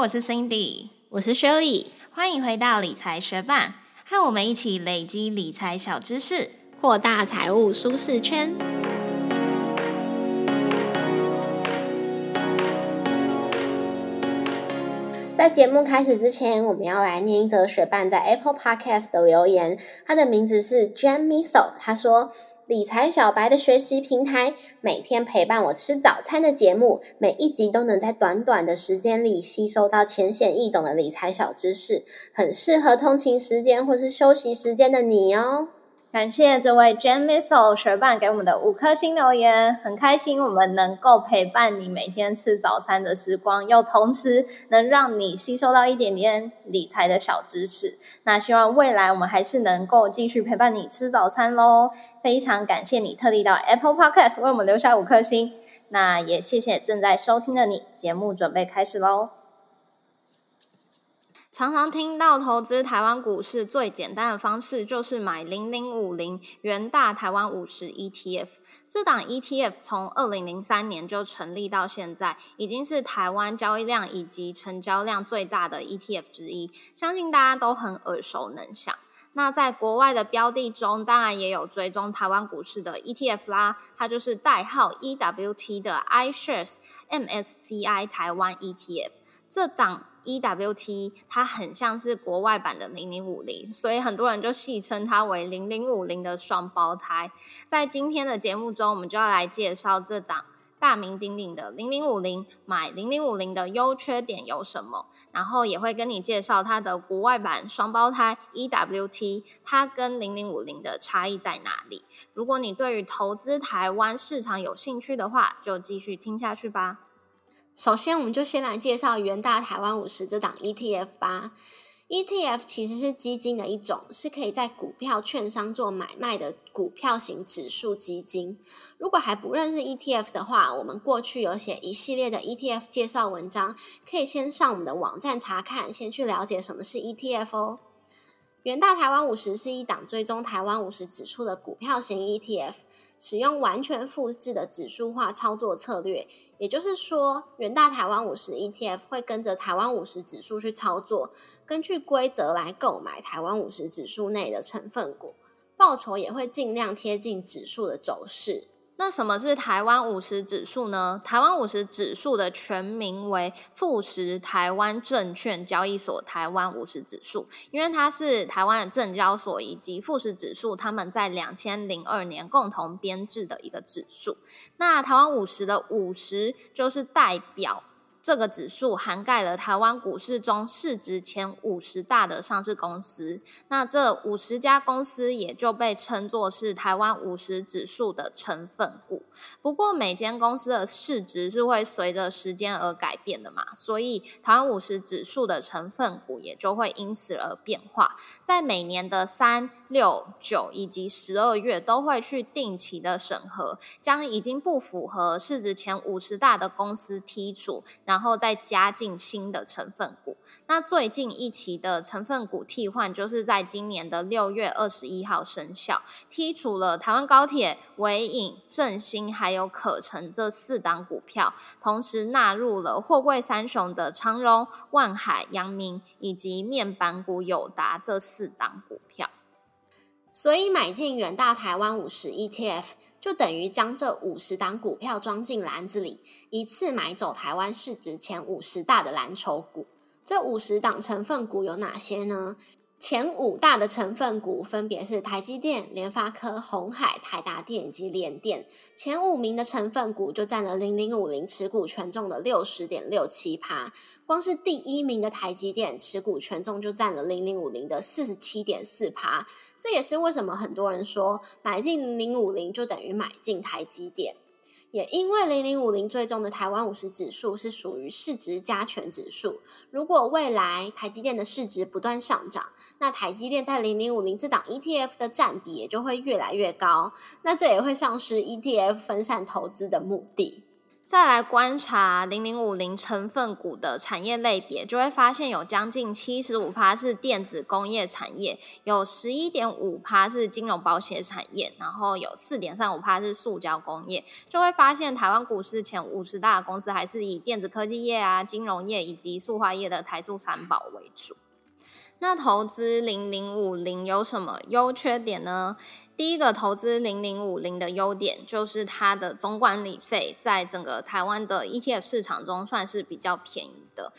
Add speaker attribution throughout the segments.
Speaker 1: 我是 Cindy，
Speaker 2: 我是 Shirley，
Speaker 1: 欢迎回到理财学伴，和我们一起累积理财小知识，
Speaker 2: 扩大财务舒适圈。在节目开始之前，我们要来念一则学伴在 Apple Podcast 的留言，他的名字是 Jam Miso，他说。理财小白的学习平台，每天陪伴我吃早餐的节目，每一集都能在短短的时间里吸收到浅显易懂的理财小知识，很适合通勤时间或是休息时间的你哦。
Speaker 1: 感谢这位 Jane Missile 学伴给我们的五颗星留言，很开心我们能够陪伴你每天吃早餐的时光，又同时能让你吸收到一点点理财的小知识。那希望未来我们还是能够继续陪伴你吃早餐喽。非常感谢你特地到 Apple Podcast 为我们留下五颗星，那也谢谢正在收听的你。节目准备开始喽。常常听到投资台湾股市最简单的方式就是买零零五零元大台湾五十 ETF。这档 ETF 从二零零三年就成立到现在，已经是台湾交易量以及成交量最大的 ETF 之一，相信大家都很耳熟能详。那在国外的标的中，当然也有追踪台湾股市的 ETF 啦，它就是代号 EWT 的 iShares MSCI 台湾 ETF。这档 EWT 它很像是国外版的零零五零，所以很多人就戏称它为零零五零的双胞胎。在今天的节目中，我们就要来介绍这档大名鼎鼎的零零五零，买零零五零的优缺点有什么，然后也会跟你介绍它的国外版双胞胎 EWT，它跟零零五零的差异在哪里。如果你对于投资台湾市场有兴趣的话，就继续听下去吧。
Speaker 2: 首先，我们就先来介绍元大台湾五十这档 ETF 吧。ETF 其实是基金的一种，是可以在股票券商做买卖的股票型指数基金。如果还不认识 ETF 的话，我们过去有写一系列的 ETF 介绍文章，可以先上我们的网站查看，先去了解什么是 ETF 哦。元大台湾五十是一档追踪台湾五十指数的股票型 ETF。使用完全复制的指数化操作策略，也就是说，元大台湾五十 ETF 会跟着台湾五十指数去操作，根据规则来购买台湾五十指数内的成分股，报酬也会尽量贴近指数的走势。
Speaker 1: 那什么是台湾五十指数呢？台湾五十指数的全名为富时台湾证券交易所台湾五十指数，因为它是台湾的证交所以及富时指数他们在两千零二年共同编制的一个指数。那台湾五十的五十就是代表。这个指数涵盖了台湾股市中市值前五十大的上市公司，那这五十家公司也就被称作是台湾五十指数的成分股。不过，每间公司的市值是会随着时间而改变的嘛，所以台湾五十指数的成分股也就会因此而变化。在每年的三、六、九以及十二月，都会去定期的审核，将已经不符合市值前五十大的公司剔除。然后再加进新的成分股。那最近一期的成分股替换，就是在今年的六月二十一号生效，剔除了台湾高铁、伟影、振兴还有可成这四档股票，同时纳入了货柜三雄的长荣、万海、阳明以及面板股友达这四档股票。
Speaker 2: 所以买进远大台湾五十 ETF，就等于将这五十档股票装进篮子里，一次买走台湾市值前五十大的蓝筹股。这五十档成分股有哪些呢？前五大的成分股分别是台积电、联发科、红海、台达电以及联电。前五名的成分股就占了零零五零持股权重的六十点六七趴。光是第一名的台积电持股权重就占了零零五零的四十七点四趴。这也是为什么很多人说买进零零五零就等于买进台积电。也因为零零五零最终的台湾五十指数是属于市值加权指数，如果未来台积电的市值不断上涨，那台积电在零零五零这档 ETF 的占比也就会越来越高，那这也会丧失 ETF 分散投资的目的。
Speaker 1: 再来观察零零五零成分股的产业类别，就会发现有将近七十五趴是电子工业产业，有十一点五趴是金融保险产业，然后有四点三五趴是塑胶工业。就会发现台湾股市前五十大公司还是以电子科技业啊、金融业以及塑化业的台塑三宝为主。那投资零零五零有什么优缺点呢？第一个投资零零五零的优点就是它的总管理费在整个台湾的 ETF 市场中算是比较便宜的。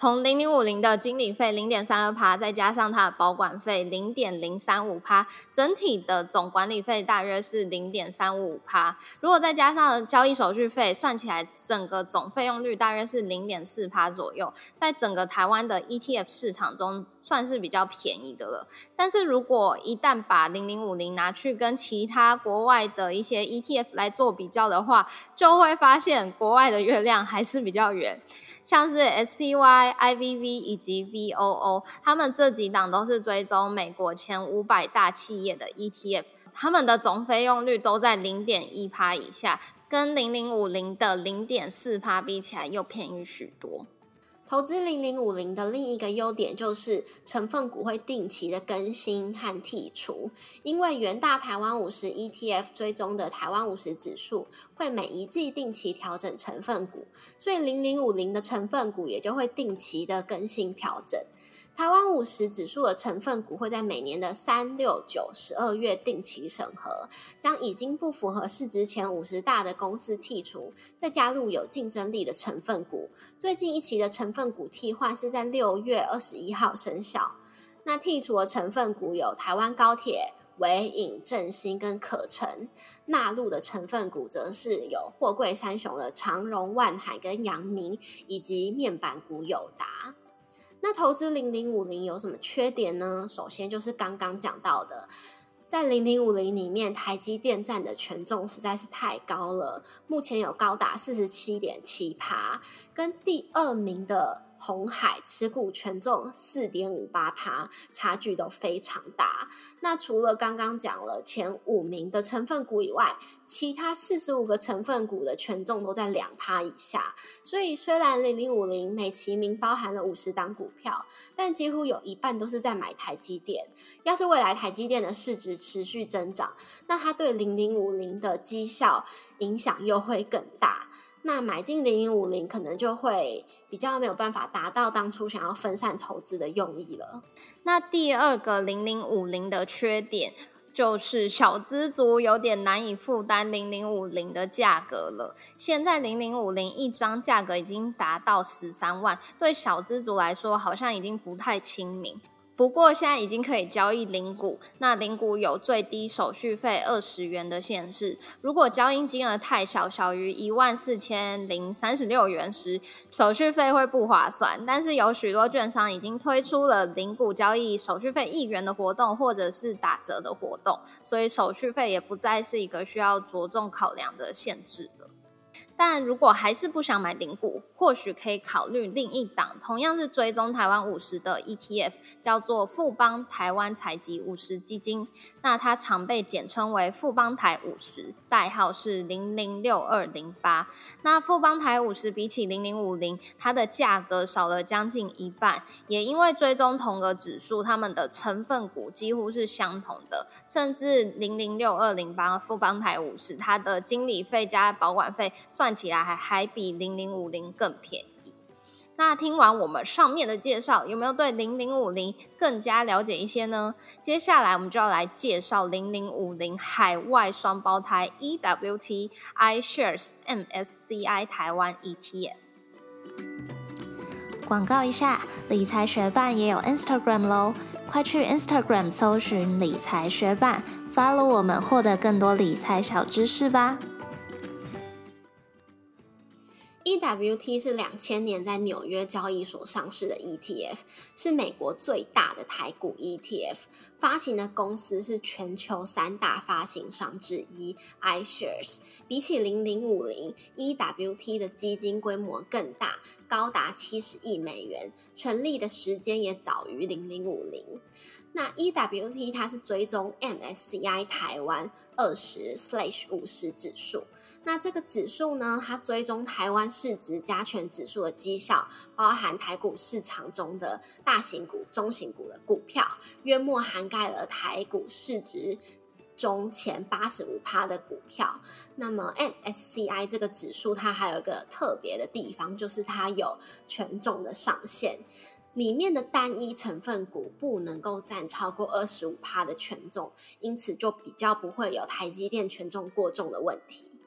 Speaker 1: 从零零五零的经理费零点三二趴，再加上它的保管费零点零三五趴，整体的总管理费大约是零点三五趴。如果再加上交易手续费，算起来整个总费用率大约是零点四趴左右，在整个台湾的 ETF 市场中算是比较便宜的了。但是如果一旦把零零五零拿去跟其他国外的一些 ETF 来做比较的话，就会发现国外的月亮还是比较圆。像是 SPY、IVV 以及 VOO，他们这几档都是追踪美国前五百大企业的 ETF，他们的总费用率都在零点一趴以下，跟零零五零的零点四趴比起来又便宜许多。
Speaker 2: 投资零零五零的另一个优点就是成分股会定期的更新和剔除，因为元大台湾五十 ETF 追踪的台湾五十指数会每一季定期调整成分股，所以零零五零的成分股也就会定期的更新调整。台湾五十指数的成分股会在每年的三、六、九、十二月定期审核，将已经不符合市值前五十大的公司剔除，再加入有竞争力的成分股。最近一期的成分股替换是在六月二十一号生效。那剔除的成分股有台湾高铁、维影、振兴跟可成，纳入的成分股则是有货柜三雄的长荣、万海跟阳明，以及面板股友达。那投资零零五零有什么缺点呢？首先就是刚刚讲到的，在零零五零里面，台积电占的权重实在是太高了，目前有高达四十七点七趴，跟第二名的。红海持股权重四点五八趴，差距都非常大。那除了刚刚讲了前五名的成分股以外，其他四十五个成分股的权重都在两趴以下。所以虽然零零五零美其名包含了五十档股票，但几乎有一半都是在买台积电。要是未来台积电的市值持续增长，那它对零零五零的绩效影响又会更大。那买进零零五零可能就会比较没有办法达到当初想要分散投资的用意了。
Speaker 1: 那第二个零零五零的缺点就是小资族有点难以负担零零五零的价格了。现在零零五零一张价格已经达到十三万，对小资族来说好像已经不太亲民。不过现在已经可以交易零股，那零股有最低手续费二十元的限制。如果交易金额太小，小于一万四千零三十六元时，手续费会不划算。但是有许多券商已经推出了零股交易手续费一元的活动，或者是打折的活动，所以手续费也不再是一个需要着重考量的限制。但如果还是不想买零股，或许可以考虑另一档，同样是追踪台湾五十的 ETF，叫做富邦台湾采集五十基金。那它常被简称为富邦台五十，代号是零零六二零八。那富邦台五十比起零零五零，它的价格少了将近一半，也因为追踪同个指数，它们的成分股几乎是相同的，甚至零零六二零八富邦台五十，它的经理费加保管费算。看起来还还比零零五零更便宜。那听完我们上面的介绍，有没有对零零五零更加了解一些呢？接下来我们就要来介绍零零五零海外双胞胎 EWT iShares MSCI 台湾 ETF。
Speaker 3: 广告一下，理财学办也有 Instagram 喽，快去 Instagram 搜寻理财学办，follow 我们，获得更多理财小知识吧。
Speaker 2: EWT 是两千年在纽约交易所上市的 ETF，是美国最大的台股 ETF。发行的公司是全球三大发行商之一 iShares。比起零零五零，EWT 的基金规模更大，高达七十亿美元，成立的时间也早于零零五零。那 EWT 它是追踪 MSCI 台湾二十 slash 五十指数。那这个指数呢，它追踪台湾市值加权指数的绩效，包含台股市场中的大型股、中型股的股票，约莫涵盖了台股市值中前八十五趴的股票。那么 MSCI 这个指数，它还有一个特别的地方，就是它有权重的上限。里面的单一成分股不能够占超过二十五趴的权重，因此就比较不会有台积电权重过重的问题。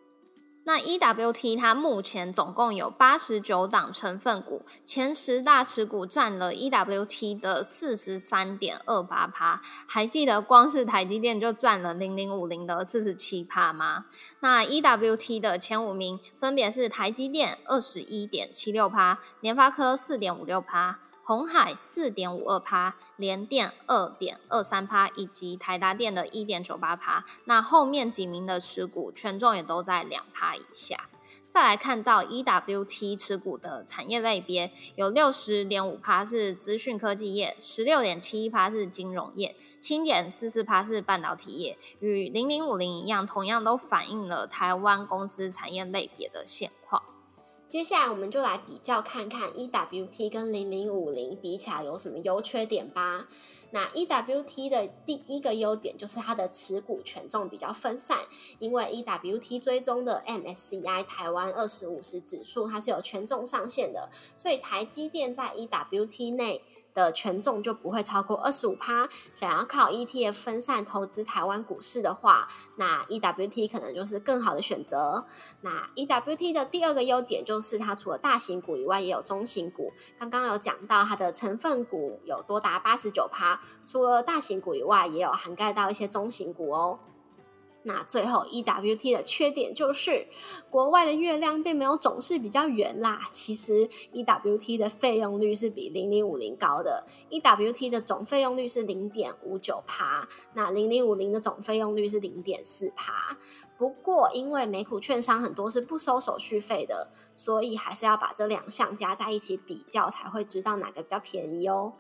Speaker 1: 那 EWT 它目前总共有八十九档成分股，前十大持股占了 EWT 的四十三点二八趴。还记得光是台积电就占了零零五零的四十七趴吗？那 EWT 的前五名分别是台积电二十一点七六趴，联发科四点五六趴。红海四点五二趴，联电二点二三趴，以及台达电的一点九八趴。那后面几名的持股权重也都在两趴以下。再来看到 EWT 持股的产业类别，有六十点五趴是资讯科技业，十六点七一趴是金融业，七点四四趴是半导体业。与零零五零一样，同样都反映了台湾公司产业类别的现。
Speaker 2: 接下来我们就来比较看看 EWT 跟零零五零比起来有什么优缺点吧。那 EWT 的第一个优点就是它的持股权重比较分散，因为 EWT 追踪的 MSCI 台湾二十五十指数它是有权重上限的，所以台积电在 EWT 内。的权重就不会超过二十五趴。想要靠 ETF 分散投资台湾股市的话，那 EWT 可能就是更好的选择。那 EWT 的第二个优点就是它除了大型股以外，也有中型股。刚刚有讲到它的成分股有多达八十九趴，除了大型股以外，也有涵盖到一些中型股哦。那最后，EWT 的缺点就是国外的月亮并没有总是比较圆啦。其实 EWT 的费用率是比零零五零高的，EWT 的总费用率是零点五九趴，那零零五零的总费用率是零点四趴。不过，因为美股券商很多是不收手续费的，所以还是要把这两项加在一起比较，才会知道哪个比较便宜哦。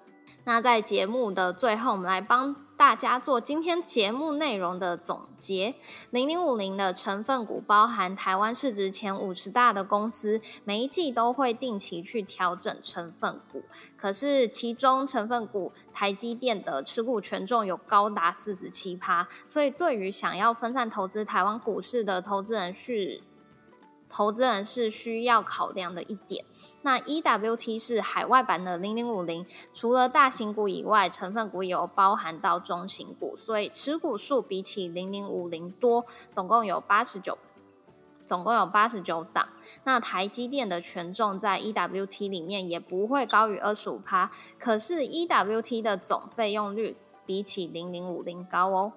Speaker 1: 那在节目的最后，我们来帮大家做今天节目内容的总结。零零五零的成分股包含台湾市值前五十大的公司，每一季都会定期去调整成分股。可是其中成分股台积电的持股权重有高达四十七趴，所以对于想要分散投资台湾股市的投资人是投资人是需要考量的一点。那 EWT 是海外版的零零五零，除了大型股以外，成分股也有包含到中型股，所以持股数比起零零五零多，总共有八十九，总共有八十九档。那台积电的权重在 EWT 里面也不会高于二十五趴，可是 EWT 的总费用率比起零零五零高哦。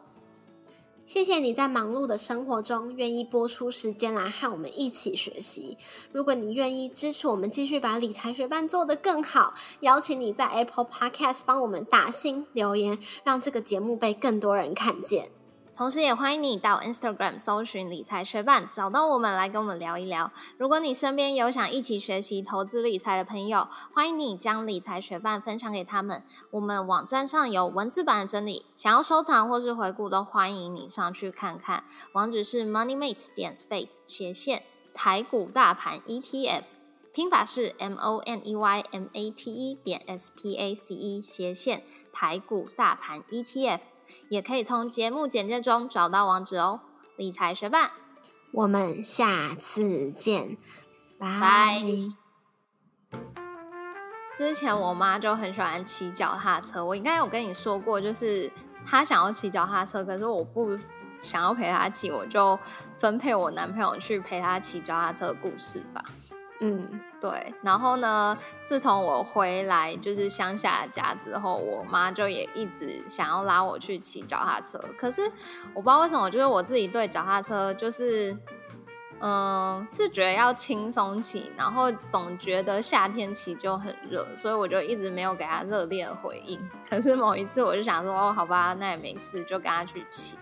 Speaker 2: 谢谢你在忙碌的生活中愿意播出时间来和我们一起学习。如果你愿意支持我们继续把理财学伴做得更好，邀请你在 Apple Podcast 帮我们打新留言，让这个节目被更多人看见。
Speaker 1: 同时，也欢迎你到 Instagram 搜寻理财学伴，找到我们来跟我们聊一聊。如果你身边有想一起学习投资理财的朋友，欢迎你将理财学伴分享给他们。我们网站上有文字版的整理，想要收藏或是回顾，都欢迎你上去看看。网址是 moneymate 点 space 斜线台股大盘 ETF，拼法是 m o n e y m a t e 点 s p a c e 斜线台股大盘 ETF。也可以从节目简介中找到网址哦。理财学霸，
Speaker 2: 我们下次见，
Speaker 1: 拜。之前我妈就很喜欢骑脚踏车，我应该有跟你说过，就是她想要骑脚踏车，可是我不想要陪她骑，我就分配我男朋友去陪她骑脚踏车的故事吧。嗯，对。然后呢，自从我回来就是乡下家之后，我妈就也一直想要拉我去骑脚踏车。可是我不知道为什么，就是我自己对脚踏车就是，嗯，是觉得要轻松骑，然后总觉得夏天骑就很热，所以我就一直没有给她热烈的回应。可是某一次，我就想说，哦，好吧，那也没事，就跟他去骑。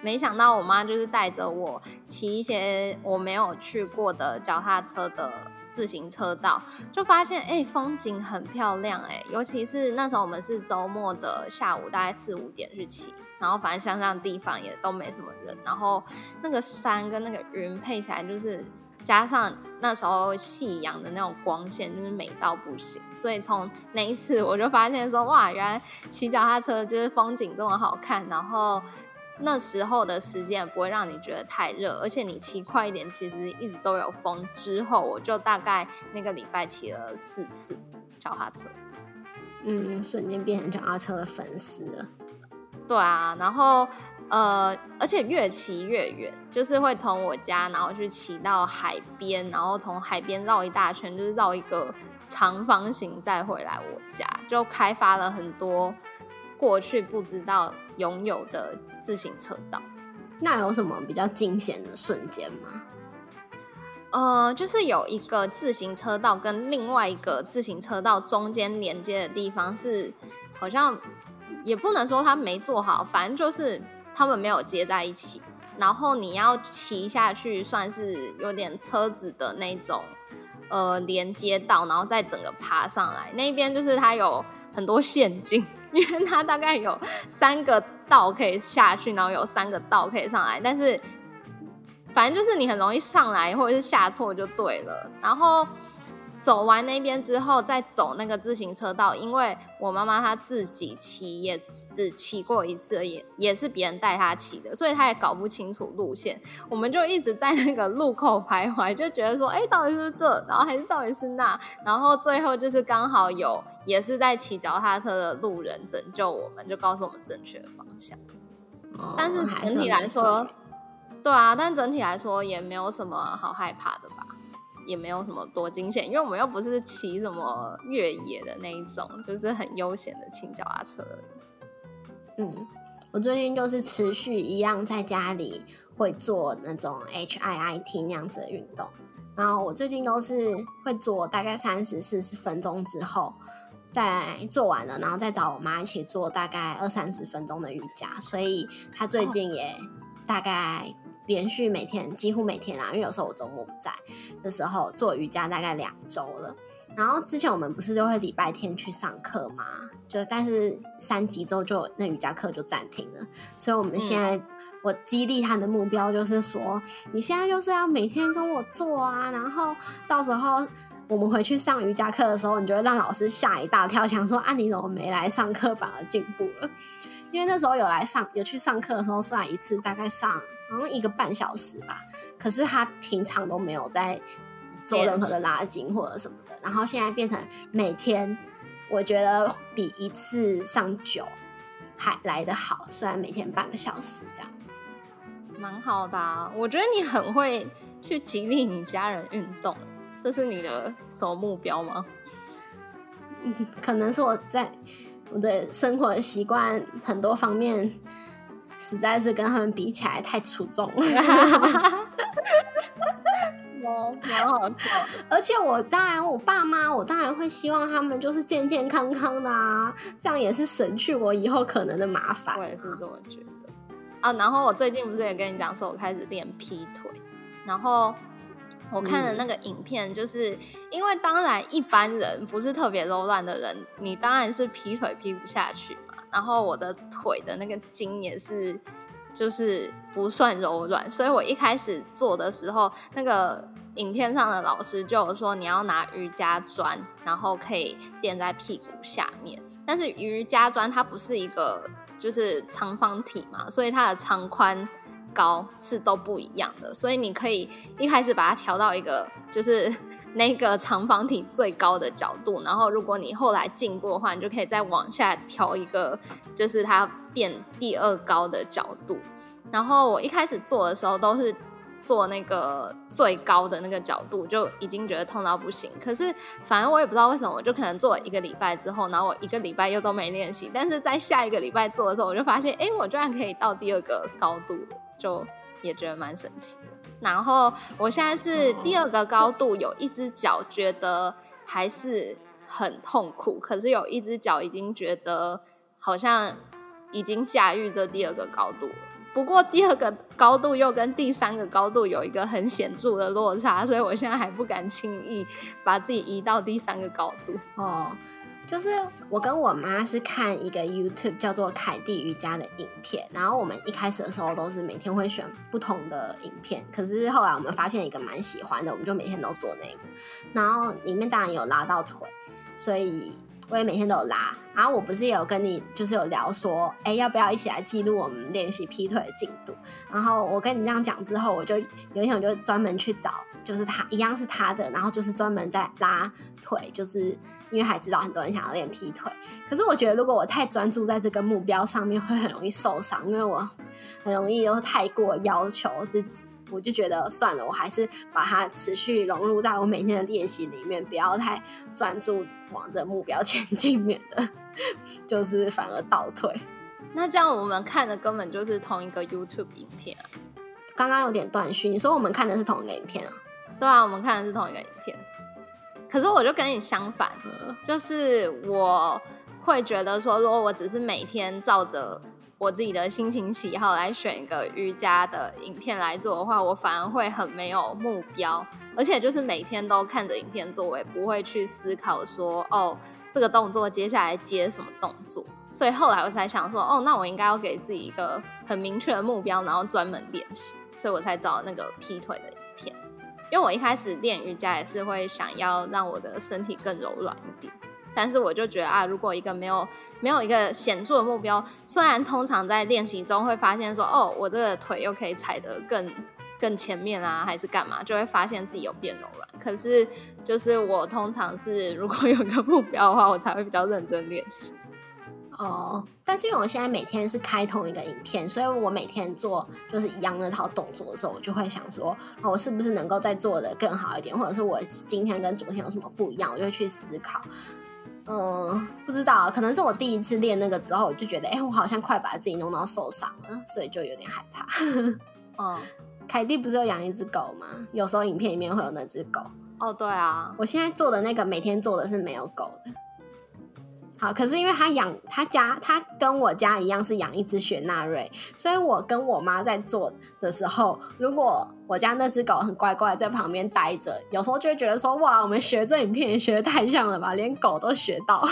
Speaker 1: 没想到我妈就是带着我骑一些我没有去过的脚踏车的自行车道，就发现哎风景很漂亮哎，尤其是那时候我们是周末的下午大概四五点去骑，然后反正乡下的地方也都没什么人，然后那个山跟那个云配起来，就是加上那时候夕阳的那种光线，就是美到不行。所以从那一次我就发现说，哇，原来骑脚踏车就是风景这么好看，然后那时候的时间也不会让你觉得太热，而且你骑快一点，其实一直都有风。之后我就大概那个礼拜骑了四次脚踏车。
Speaker 2: 嗯，瞬间变成脚踏车的粉丝了。
Speaker 1: 对啊，然后呃，而且越骑越远，就是会从我家，然后去骑到海边，然后从海边绕一大圈，就是绕一个长方形再回来我家，就开发了很多过去不知道拥有的自行车道。
Speaker 2: 那有什么比较惊险的瞬间吗？
Speaker 1: 呃，就是有一个自行车道跟另外一个自行车道中间连接的地方是，好像也不能说它没做好，反正就是他们没有接在一起。然后你要骑下去，算是有点车子的那种呃连接道，然后再整个爬上来。那边就是它有很多陷阱，因为它大概有三个道可以下去，然后有三个道可以上来，但是。反正就是你很容易上来或者是下错就对了，然后走完那边之后再走那个自行车道，因为我妈妈她自己骑也只骑过一次，也也是别人带她骑的，所以她也搞不清楚路线。我们就一直在那个路口徘徊，就觉得说，哎，到底是这，然后还是到底是那，然后最后就是刚好有也是在骑脚踏车的路人拯救我们，就告诉我们正确的方向。但是整体来说。对啊，但整体来说也没有什么好害怕的吧，也没有什么多惊险，因为我们又不是骑什么越野的那一种，就是很悠闲的骑脚踏车。
Speaker 2: 嗯，我最近就是持续一样在家里会做那种 H I I T 那样子的运动，然后我最近都是会做大概三十四十分钟之后，再做完了，然后再找我妈一起做大概二三十分钟的瑜伽，所以她最近也大概。连续每天几乎每天啊，因为有时候我周末不在的时候做瑜伽大概两周了。然后之前我们不是就会礼拜天去上课吗？就但是三级之后就那瑜伽课就暂停了。所以我们现在我激励他的目标就是说，你现在就是要每天跟我做啊，然后到时候我们回去上瑜伽课的时候，你就会让老师吓一大跳，想说啊你怎么没来上课反而进步了？因为那时候有来上有去上课的时候，算一次大概上。好像一个半小时吧，可是他平常都没有在做任何的拉筋或者什么的，然后现在变成每天，我觉得比一次上九还来得好，虽然每天半个小时这样子，
Speaker 1: 蛮好的。我觉得你很会去激励你家人运动，这是你的什么目标吗？
Speaker 2: 嗯，可能是我在我的生活习惯很多方面。实在是跟他们比起来太出众了，
Speaker 1: 哦，蛮好笑。
Speaker 2: 而且我当然，我爸妈，我当然会希望他们就是健健康康的啊，这样也是省去我以后可能的麻烦。
Speaker 1: 我也是这么觉得啊。然后我最近不是也跟你讲说，我开始练劈腿，然后我看的那个影片，就是因为当然一般人不是特别柔软的人，你当然是劈腿劈不下去。然后我的腿的那个筋也是，就是不算柔软，所以我一开始做的时候，那个影片上的老师就有说你要拿瑜伽砖，然后可以垫在屁股下面。但是瑜伽砖它不是一个就是长方体嘛，所以它的长宽。高是都不一样的，所以你可以一开始把它调到一个就是 那个长方体最高的角度，然后如果你后来进步的话，你就可以再往下调一个，就是它变第二高的角度。然后我一开始做的时候都是做那个最高的那个角度，就已经觉得痛到不行。可是反正我也不知道为什么，我就可能做了一个礼拜之后，然后我一个礼拜又都没练习，但是在下一个礼拜做的时候，我就发现，哎，我居然可以到第二个高度了。就也觉得蛮神奇的。然后我现在是第二个高度，有一只脚觉得还是很痛苦，可是有一只脚已经觉得好像已经驾驭这第二个高度了。不过第二个高度又跟第三个高度有一个很显著的落差，所以我现在还不敢轻易把自己移到第三个高度。
Speaker 2: 哦，就是我跟我妈是看一个 YouTube 叫做凯蒂瑜伽的影片，然后我们一开始的时候都是每天会选不同的影片，可是后来我们发现一个蛮喜欢的，我们就每天都做那个，然后里面当然有拉到腿，所以我也每天都有拉。然后我不是也有跟你就是有聊说，哎，要不要一起来记录我们练习劈腿的进度？然后我跟你这样讲之后，我就有一天我就专门去找。就是他一样是他的，然后就是专门在拉腿，就是因为还知道很多人想要练劈腿。可是我觉得如果我太专注在这个目标上面，会很容易受伤，因为我很容易又太过要求自己。我就觉得算了，我还是把它持续融入在我每天的练习里面，不要太专注往这目标 前进，免得就是反而倒退。
Speaker 1: 那这样我们看的根本就是同一个 YouTube 影片啊！
Speaker 2: 刚刚有点断讯，你说我们看的是同一个影片啊？
Speaker 1: 对啊，我们看的是同一个影片，可是我就跟你相反，就是我会觉得说，如果我只是每天照着我自己的心情喜好来选一个瑜伽的影片来做的话，我反而会很没有目标，而且就是每天都看着影片做，我也不会去思考说，哦，这个动作接下来接什么动作，所以后来我才想说，哦，那我应该要给自己一个很明确的目标，然后专门练习，所以我才找那个劈腿的。因为我一开始练瑜伽也是会想要让我的身体更柔软一点，但是我就觉得啊，如果一个没有没有一个显著的目标，虽然通常在练习中会发现说，哦，我这个腿又可以踩得更更前面啊，还是干嘛，就会发现自己有变柔软。可是就是我通常是如果有个目标的话，我才会比较认真练习。
Speaker 2: 哦，但是因为我现在每天是开同一个影片，所以我每天做就是一样那套动作的时候，我就会想说，哦，我是不是能够再做的更好一点，或者是我今天跟昨天有什么不一样，我就会去思考。嗯，不知道，可能是我第一次练那个之后，我就觉得，哎，我好像快把自己弄到受伤了，所以就有点害怕。哦，凯蒂不是有养一只狗吗？有时候影片里面会有那只狗。
Speaker 1: 哦，对啊，
Speaker 2: 我现在做的那个每天做的是没有狗的。好，可是因为他养他家，他跟我家一样是养一只雪纳瑞，所以我跟我妈在做的时候，如果我家那只狗很乖乖在旁边待着，有时候就会觉得说，哇，我们学这影片也学的太像了吧，连狗都学到。